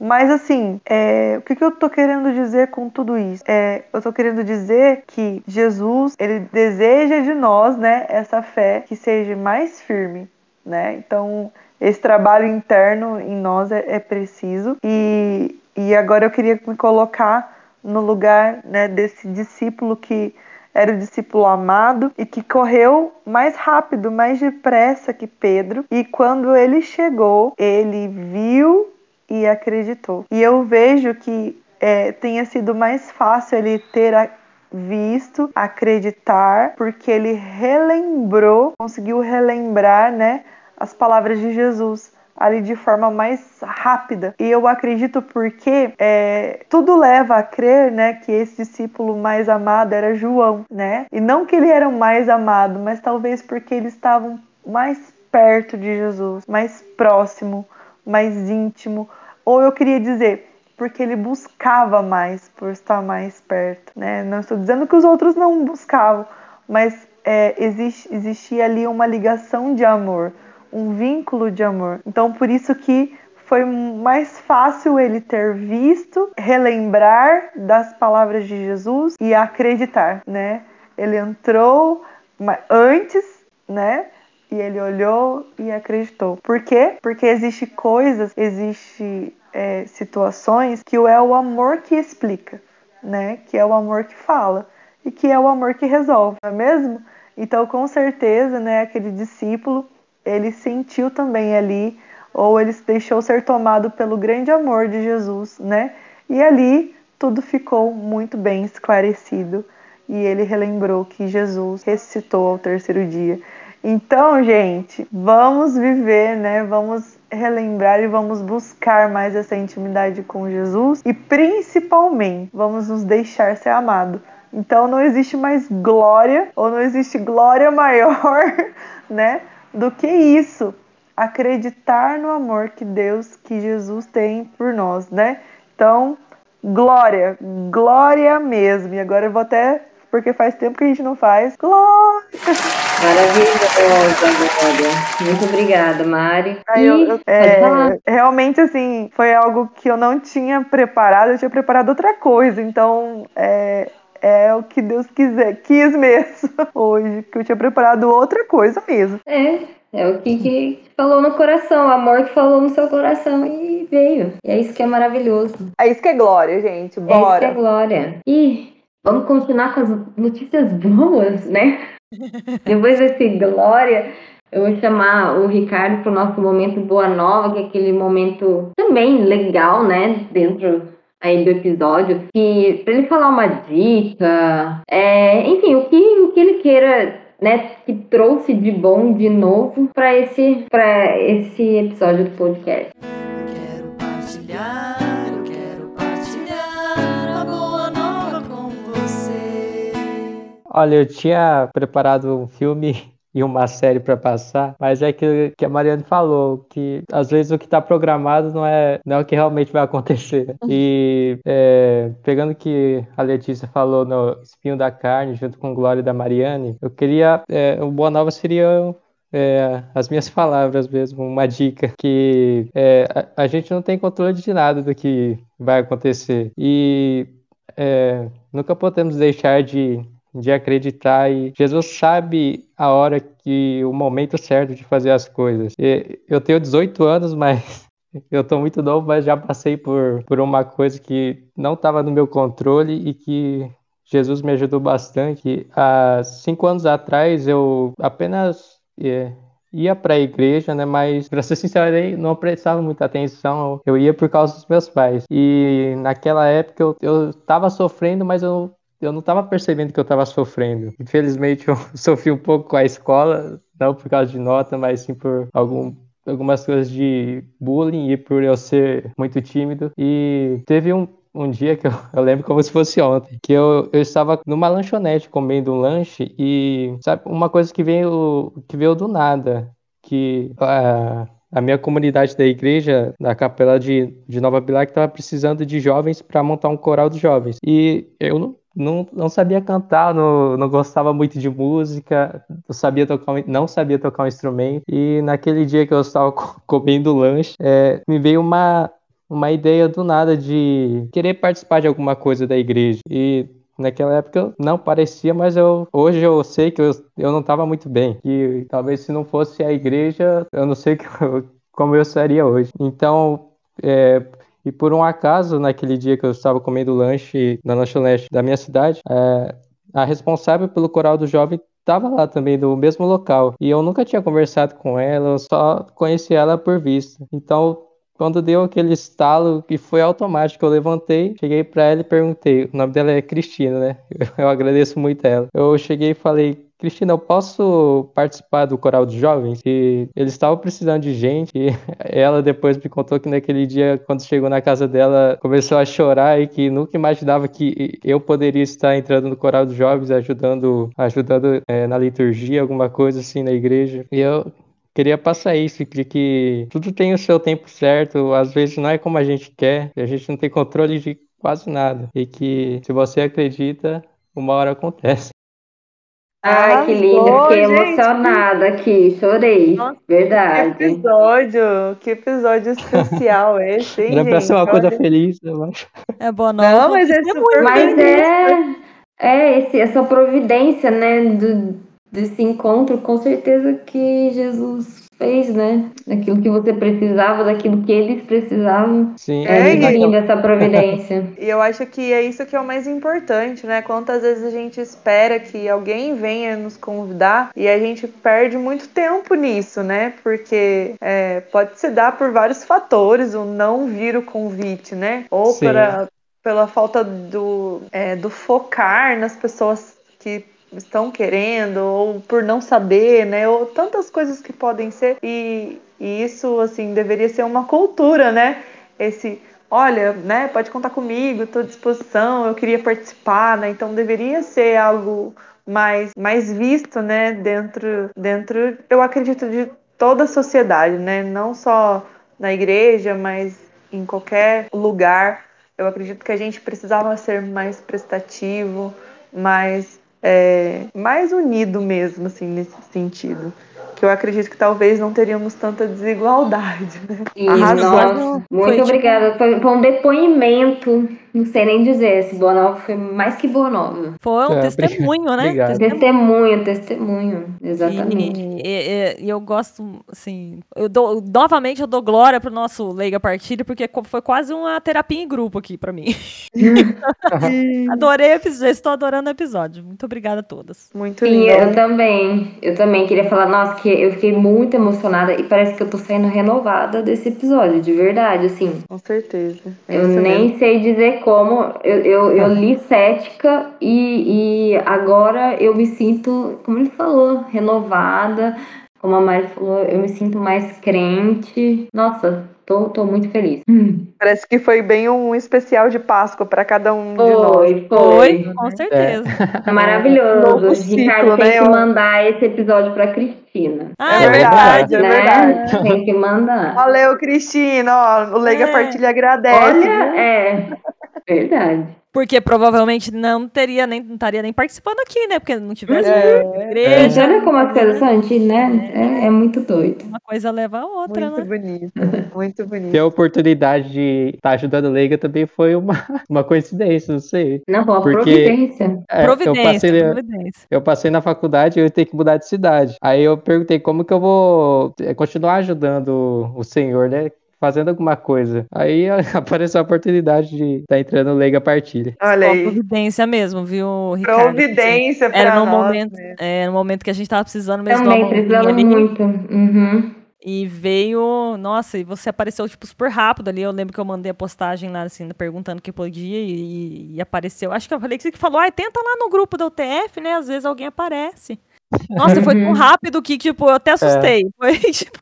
mas assim, é, o que, que eu tô querendo dizer com tudo isso? É, eu tô querendo dizer que Jesus, ele deseja de nós, né, essa fé que seja mais firme, né? Então, esse trabalho interno em nós é, é preciso. E, e agora eu queria me colocar no lugar né, desse discípulo que era o discípulo amado e que correu mais rápido, mais depressa que Pedro. E quando ele chegou, ele viu e acreditou. E eu vejo que é, tenha sido mais fácil ele ter a, visto, acreditar, porque ele relembrou, conseguiu relembrar, né, as palavras de Jesus ali de forma mais rápida. E eu acredito porque é, tudo leva a crer, né, que esse discípulo mais amado era João, né? E não que ele era o mais amado, mas talvez porque eles estavam mais perto de Jesus, mais próximo, mais íntimo. Ou eu queria dizer, porque ele buscava mais por estar mais perto, né? Não estou dizendo que os outros não buscavam, mas é, existe, existia ali uma ligação de amor um vínculo de amor. Então, por isso que foi mais fácil ele ter visto, relembrar das palavras de Jesus e acreditar, né? Ele entrou antes, né? E ele olhou e acreditou. Por quê? Porque existe coisas, existe é, situações que é o amor que explica, né? Que é o amor que fala e que é o amor que resolve, não é mesmo? Então, com certeza, né? Aquele discípulo ele sentiu também ali, ou ele se deixou ser tomado pelo grande amor de Jesus, né? E ali tudo ficou muito bem esclarecido e ele relembrou que Jesus ressuscitou ao terceiro dia. Então, gente, vamos viver, né? Vamos relembrar e vamos buscar mais essa intimidade com Jesus e principalmente vamos nos deixar ser amado. Então não existe mais glória ou não existe glória maior, né, do que isso. Acreditar no amor que Deus, que Jesus tem por nós, né? Então, glória, glória mesmo. E agora eu vou até porque faz tempo que a gente não faz. Glória! Maravilhosa, Glória. Muito obrigada, Mari. Aí eu, eu, é, realmente, assim, foi algo que eu não tinha preparado, eu tinha preparado outra coisa. Então, é, é o que Deus quiser, quis mesmo hoje, que eu tinha preparado outra coisa mesmo. É, é o que, que falou no coração, o amor que falou no seu coração e veio. E é isso que é maravilhoso. É isso que é glória, gente. Bora. É isso que é glória. E vamos continuar com as notícias boas, né? Depois desse glória, eu vou chamar o Ricardo para o nosso momento Boa Nova, que é aquele momento também legal, né? Dentro aí do episódio, que para ele falar uma dica, é, enfim, o que, o que ele queira né, que trouxe de bom de novo para esse, esse episódio do podcast. Quero partilhar, eu quero partilhar a boa nova com você. Olha, eu tinha preparado um filme e uma série para passar, mas é que, que a Mariane falou, que às vezes o que está programado não é, não é o que realmente vai acontecer. E é, pegando o que a Letícia falou no Espinho da Carne, junto com Glória da Mariane, eu queria. É, o Boa Nova seria é, as minhas palavras mesmo, uma dica que é, a, a, gente não tem controle de nada do que vai acontecer e é, nunca podemos deixar de de acreditar e Jesus sabe a hora que o momento certo de fazer as coisas. E eu tenho 18 anos, mas eu tô muito novo, mas já passei por, por uma coisa que não estava no meu controle e que Jesus me ajudou bastante. Há cinco anos atrás eu apenas é, ia para a igreja, né? Mas para ser sincero, eu não prestava muita atenção. Eu ia por causa dos meus pais. E naquela época eu, eu tava sofrendo, mas eu eu não estava percebendo que eu estava sofrendo. Infelizmente, eu sofri um pouco com a escola, não por causa de nota, mas sim por algum, algumas coisas de bullying e por eu ser muito tímido. E teve um, um dia que eu, eu, lembro como se fosse ontem, que eu, eu estava numa lanchonete comendo um lanche e, sabe, uma coisa que veio, que veio do nada, que... Uh, a minha comunidade da igreja, da capela de, de Nova Bilac, estava precisando de jovens para montar um coral de jovens. E eu não, não, não sabia cantar, não, não gostava muito de música, não sabia tocar, não sabia tocar um instrumento. E naquele dia que eu estava comendo lanche, é, me veio uma, uma ideia do nada de querer participar de alguma coisa da igreja. E naquela época não parecia, mas eu hoje eu sei que eu, eu não estava muito bem. E talvez se não fosse a igreja, eu não sei que, como eu seria hoje. Então, é, e por um acaso, naquele dia que eu estava comendo lanche na lanchonete da minha cidade, é, a responsável pelo coral do jovem estava lá também, do mesmo local. E eu nunca tinha conversado com ela, eu só conheci ela por vista. Então, quando deu aquele estalo que foi automático, eu levantei, cheguei para ela e perguntei. O nome dela é Cristina, né? Eu agradeço muito a ela. Eu cheguei e falei: Cristina, eu posso participar do coral de jovens? E eles estavam precisando de gente. E ela depois me contou que naquele dia, quando chegou na casa dela, começou a chorar e que nunca imaginava que eu poderia estar entrando no coral de jovens, ajudando, ajudando é, na liturgia, alguma coisa assim na igreja. E eu queria passar isso, de que tudo tem o seu tempo certo, às vezes não é como a gente quer, a gente não tem controle de quase nada. E que se você acredita, uma hora acontece. Ai, que lindo, fiquei gente. emocionada aqui, chorei. Nossa, Verdade. Que episódio, que episódio especial esse, hein, Era pra ser uma Olha. coisa feliz, eu acho. É boa nova. Não, mas é super Mas é, é esse, essa providência, né, do, desse encontro, com certeza que Jesus fez, né? Daquilo que você precisava, daquilo que eles precisavam. Sim, É, É, e- linda essa providência. E eu acho que é isso que é o mais importante, né? Quantas vezes a gente espera que alguém venha nos convidar e a gente perde muito tempo nisso, né? Porque é, pode se dar por vários fatores o não vir o convite, né? Ou Sim. para, pela falta do, é, do focar nas pessoas que estão querendo, ou por não saber, né? Ou tantas coisas que podem ser. E, e isso, assim, deveria ser uma cultura, né? Esse olha, né, pode contar comigo, estou à disposição, eu queria participar, né? Então deveria ser algo mais, mais visto, né, dentro, dentro, eu acredito, de toda a sociedade, né? Não só na igreja, mas em qualquer lugar. Eu acredito que a gente precisava ser mais prestativo, mais, é, mais unido mesmo, assim, nesse sentido. Que eu acredito que talvez não teríamos tanta desigualdade, né? Arrasou. nossa, muito Foi, tipo, obrigada. Foi, foi um depoimento. Não sei nem dizer. Esse Boa Nova foi mais que Boa Nova. Foi um É, testemunho, né? obrigado. Testemunho, Testemunho. Exatamente. E, e- e eu gosto, assim, eu dou, novamente eu dou glória pro nosso Leiga Partilha, porque foi quase uma terapia em grupo aqui pra mim. Adorei o episódio, estou adorando o episódio. Muito obrigada a todas. Muito Sim, lindo. eu também. Eu também queria falar, nossa, que eu fiquei muito emocionada e parece que eu tô saindo renovada desse episódio, de verdade, assim. Com certeza. É Eu nem mesmo. sei dizer como. Eu, eu, eu li cética e, e agora eu me sinto, como ele falou, renovada. Como a Mari falou, eu me sinto mais crente. Nossa, tô, tô muito feliz. Parece que foi bem um especial de Páscoa para cada um de nós. Foi, Foi, foi. com certeza. É maravilhoso. Novo ciclo, Ricardo tem né? que Eu- mandar esse episódio pra Cristina. Ah, É é verdade, verdade. é né? verdade. Tem que mandar. Valeu, Cristina. Ó, o Leiga É. Partilha agradece. Olha, é. Verdade. Porque provavelmente não teria nem, não estaria nem participando aqui, né? Porque não tivesse É. Igreja, olha como coisas são antigas, né? É, é muito doido. uma coisa leva a outra, Muito né? bonito. Muito bonito. Ter a oportunidade de estar ajudando a Leiga também foi uma, uma coincidência, não sei. Não, uma Porque- providência. É, eu, providência, passei, providência. eu passei na faculdade e eu ia ter que mudar de cidade. Aí eu perguntei como que eu vou eh, continuar ajudando o senhor, né? Fazendo alguma coisa. Aí apareceu a oportunidade de estar entrando no Leiga Partilha. Olha Só aí. providência mesmo, viu, Ricardo? Providência Era para no nós. momento, é, no momento que a gente tava precisando mesmo Também, ali. muito. Uhum. E veio, nossa, e você apareceu, tipo, super rápido ali. Eu lembro que eu mandei a postagem lá, assim, perguntando que podia e, e apareceu. Acho que eu falei que você que falou, ai, tenta lá no grupo da UTF, né? Às vezes alguém aparece. Nossa, foi tão Uhum. rápido que, tipo, eu até assustei. Foi, tipo,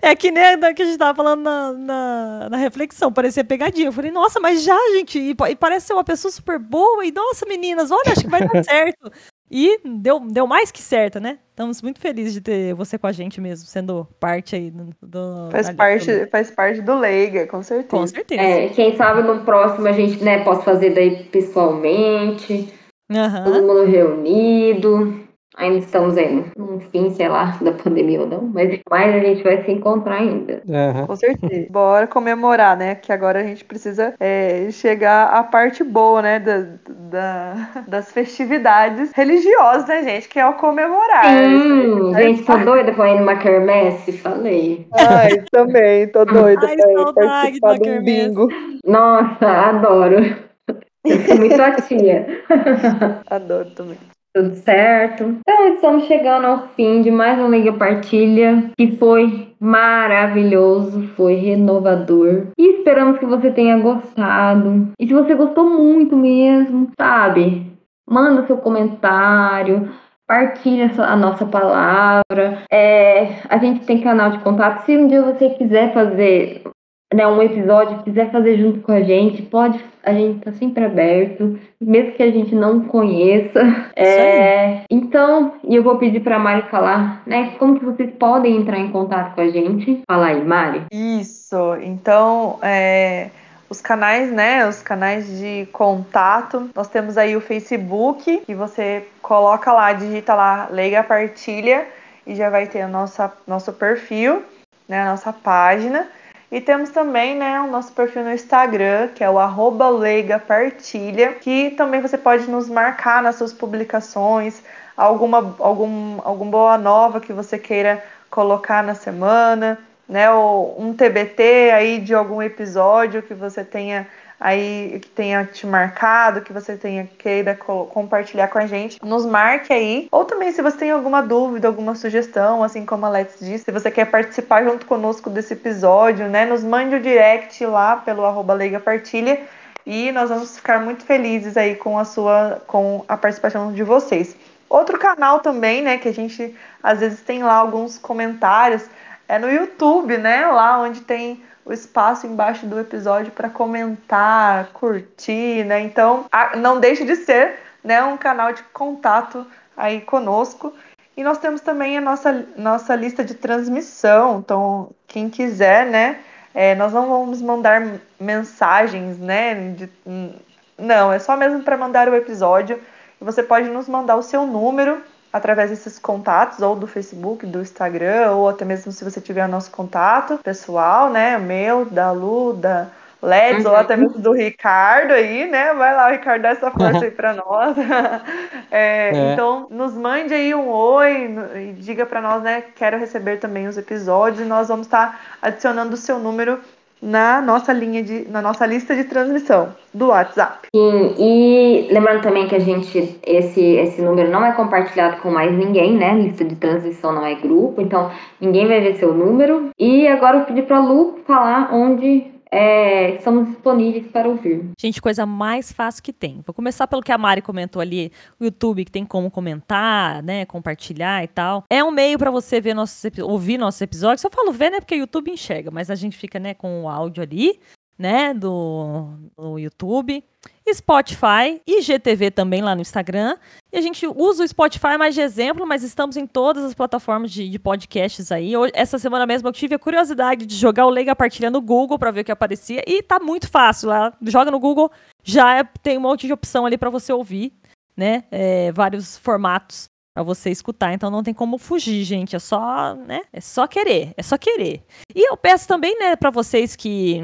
é que nem da que a gente tava falando na, na, na reflexão, parecia pegadinha. Eu falei, nossa, mas já, gente, e, e parece ser uma pessoa super boa, e nossa, meninas, olha, acho que vai dar certo. E deu, deu mais que certo, né? Estamos muito felizes de ter você com a gente mesmo, sendo parte aí do. do Faz parte, faz parte do Leiga, com certeza. Com certeza. É, quem sabe no próximo a gente, né, possa fazer daí pessoalmente, Aham. todo mundo reunido. Ainda estamos aí no fim, sei lá, da pandemia ou não, mas mais a gente vai se encontrar ainda. Aham. Com certeza. Bora comemorar, né? Que agora a gente precisa é, chegar à parte boa, né? Da, da- das festividades religiosas, né, gente? Que é o comemorar. Sim, gente, tô doida pra ir numa quermesse, falei. Ai, também, tô doida Ai, pra saudade participar de um bingo. Nossa, adoro. Eu sou muito a tia. Adoro também. Tudo certo? Então, estamos chegando ao fim de mais uma Liga Partilha, que foi maravilhoso, foi renovador. E esperamos que você tenha gostado. E se você gostou muito mesmo, sabe? Manda seu comentário, partilha a nossa palavra. É, a gente tem canal de contato. Se um dia você quiser fazer né, um episódio, quiser fazer junto com a gente, pode. A gente tá sempre aberto, mesmo que a gente não conheça. É, então, e eu vou pedir pra Mari falar, né, como que vocês podem entrar em contato com a gente. Fala aí, Mari. Isso. Então, é, os canais, né? Os canais de contato. Nós temos aí o Facebook, que você coloca lá, digita lá Leiga Partilha e já vai ter a nossa, nosso perfil, né? A nossa página. E temos também, né, o nosso perfil no Instagram, que é o arroba Leiga Partilha, que também você pode nos marcar nas suas publicações, alguma, algum, alguma boa nova que você queira colocar na semana, né? Ou um TBT aí de algum episódio que você tenha aí que tenha te marcado, que você tenha queira compartilhar com a gente, nos marque aí. Ou também se você tem alguma dúvida, alguma sugestão, assim como a Let's disse, se você quer participar junto conosco desse episódio, né, nos mande o direct lá pelo arroba Leiga Partilha e nós vamos ficar muito felizes aí com a sua com a participação de vocês. Outro canal também, né, que a gente às vezes tem lá alguns comentários é no YouTube, né, lá onde tem o espaço embaixo do episódio para comentar, curtir, né? Então, não deixe de ser, né, um canal de contato aí conosco. E nós temos também a nossa, nossa lista de transmissão. Então, quem quiser, né? É, nós não vamos mandar mensagens, né? De, não, é só mesmo para mandar o episódio. Você pode nos mandar o seu número através desses contatos, ou do Facebook, do Instagram, ou até mesmo se você tiver o nosso contato pessoal, né? Meu, da Lu, da Leds, uhum. ou até mesmo do Ricardo aí, né? Vai lá, Ricardo, dá essa força aí para nós. é, é. Então, nos mande aí um oi e diga para nós, né? Quero receber também os episódios e nós vamos estar tá adicionando o seu número na nossa linha de, na nossa lista de transmissão do WhatsApp. Sim, e lembrando também que a gente esse esse número não é compartilhado com mais ninguém, né? Lista de transmissão não é grupo, então ninguém vai ver seu número. E agora eu pedi para Lu falar onde é, estamos disponíveis para ouvir. Gente, coisa mais fácil que tem. Vou começar pelo que a Mari comentou ali, o YouTube, que tem como comentar, né, compartilhar e tal. É um meio para você ver nossos, ouvir nossos episódios. Eu falo ver, né, porque o YouTube enxerga, mas a gente fica, né, com o áudio ali, né, do, do YouTube. Spotify e GTV também lá no Instagram. E a gente usa o Spotify mais de exemplo, mas estamos em todas as plataformas de, de podcasts aí. Essa semana mesmo eu tive a curiosidade de jogar o Leiga Partilha no Google para ver o que aparecia e tá muito fácil lá. Joga no Google, já é, tem um monte de opção ali para você ouvir, né? É, vários formatos para você escutar, então não tem como fugir, gente, é só, né? É só querer, é só querer. E eu peço também, né, para vocês que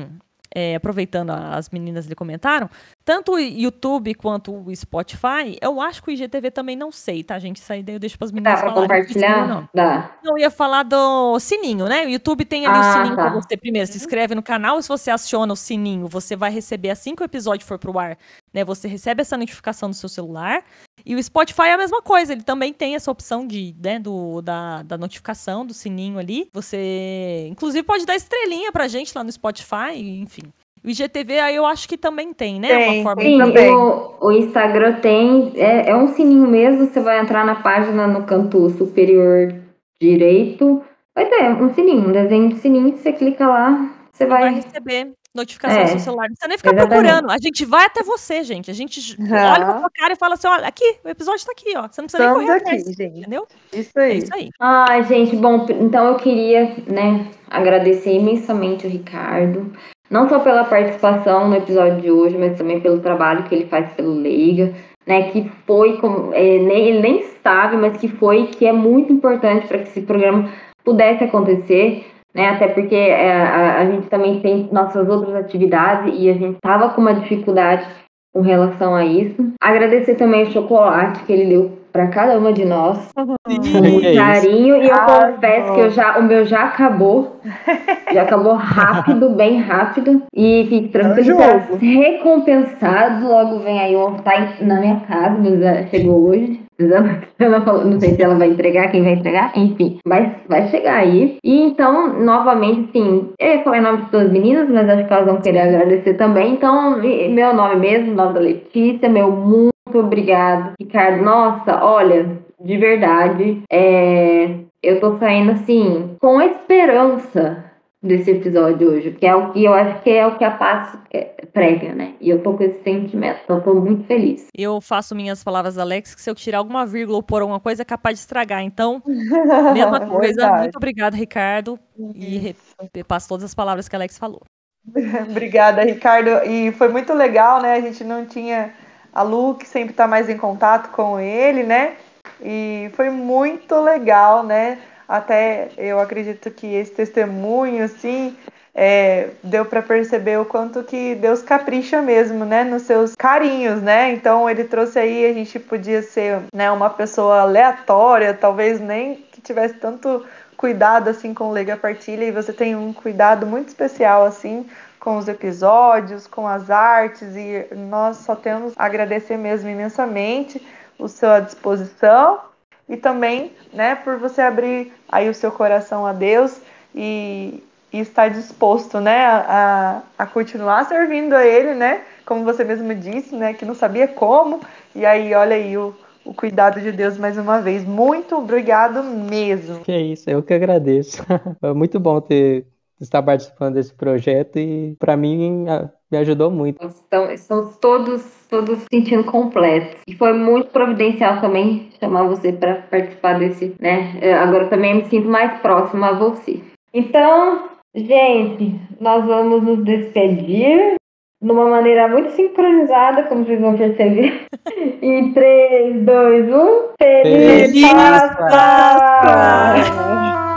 é, aproveitando as meninas lhe comentaram, tanto o YouTube quanto o Spotify, eu acho que o IGTV também não sei, tá, gente? Isso aí eu deixo para as meninas Dá pra compartilhar? Não. Dá. Não, eu ia falar do sininho, né? O YouTube tem ali ah, o sininho tá. para você primeiro se inscreve no canal e se você aciona o sininho, você vai receber assim que o episódio for pro ar, né? Você recebe essa notificação no seu celular. E o Spotify é a mesma coisa, ele também tem essa opção de, né, do, da, da notificação, do sininho ali. Você, inclusive, pode dar estrelinha pra gente lá no Spotify, enfim. O IGTV aí eu acho que também tem, né? Tem, uma forma sim, também. O, o Instagram tem, é, é um sininho mesmo, você vai entrar na página no canto superior direito, vai ter um sininho, um desenho de sininho, você clica lá, você vai... vai receber notificação é, no seu celular. Não precisa nem ficar exatamente. procurando. A gente vai até você, gente. A gente uhum. olha pra sua cara e fala assim: olha, aqui, o episódio tá aqui, ó. Você não precisa Estamos nem correr aqui, atrás, gente. Entendeu? Isso aí. É isso aí. Ai, gente, bom, então eu queria, né, agradecer imensamente o Ricardo. Não só pela participação no episódio de hoje, mas também pelo trabalho que ele faz pelo Leiga, né? Que foi, como, é, nem, ele nem sabe, mas que foi, que é muito importante para que esse programa pudesse acontecer, né? Até porque é, a, a, gente também tem nossas outras atividades e a gente estava com uma dificuldade com relação a isso. Agradecer também o chocolate que ele deu para cada uma de nós uhum. com é carinho e eu ah, confesso que eu já, o meu já acabou. Já acabou rápido bem rápido. E fique tranquilo é recompensado. Logo vem aí o tá na minha casa mas chegou hoje. Não sei se ela vai entregar, quem vai entregar, enfim, mas vai chegar aí. E então, novamente, sim, eu ia falar em nome de todas as meninas, mas acho que elas vão querer agradecer também. Então, meu nome mesmo, nome da Letícia, meu muito obrigado, Ricardo. Nossa, olha, de verdade, é, eu tô saindo assim, com esperança desse episódio hoje, que é o que eu acho que é o que a paz prega, né? E eu tô com esse sentimento, então tô muito feliz. Eu faço minhas palavras, Alex, que se eu tirar alguma vírgula ou pôr alguma coisa é capaz de estragar. Então, mesma coisa. muito obrigada, Ricardo. E passo todas as palavras que a Alex falou. Obrigada, Ricardo. E foi muito legal, né? A gente não tinha a Lu, que sempre está mais em contato com ele, né? E foi muito legal, né? Até eu acredito que esse testemunho, assim, é, deu para perceber o quanto que Deus capricha mesmo, né, nos seus carinhos, né? Então ele trouxe aí, a gente podia ser, né, uma pessoa aleatória, talvez nem que tivesse tanto cuidado assim com o Lega Partilha e você tem um cuidado muito especial assim com os episódios, com as artes e nós só temos a agradecer mesmo imensamente o sua disposição e também, né, por você abrir aí o seu coração a Deus e, e estar disposto, né, a, a continuar servindo a Ele, né, como você mesmo disse, né, que não sabia como e aí olha aí o o cuidado de Deus mais uma vez. Muito obrigado mesmo. Que é isso, eu que agradeço. É muito bom ter estar participando desse projeto e para mim me ajudou muito. Então, estamos todos todos sentindo completos. E foi muito providencial também chamar você para participar desse, né? Agora também me sinto mais próxima a você. Então, gente, nós vamos nos despedir numa maneira muito sincronizada, como vocês vão perceber. em 3, 2, 1. Feliz, Feliz Páscoa! Páscoa!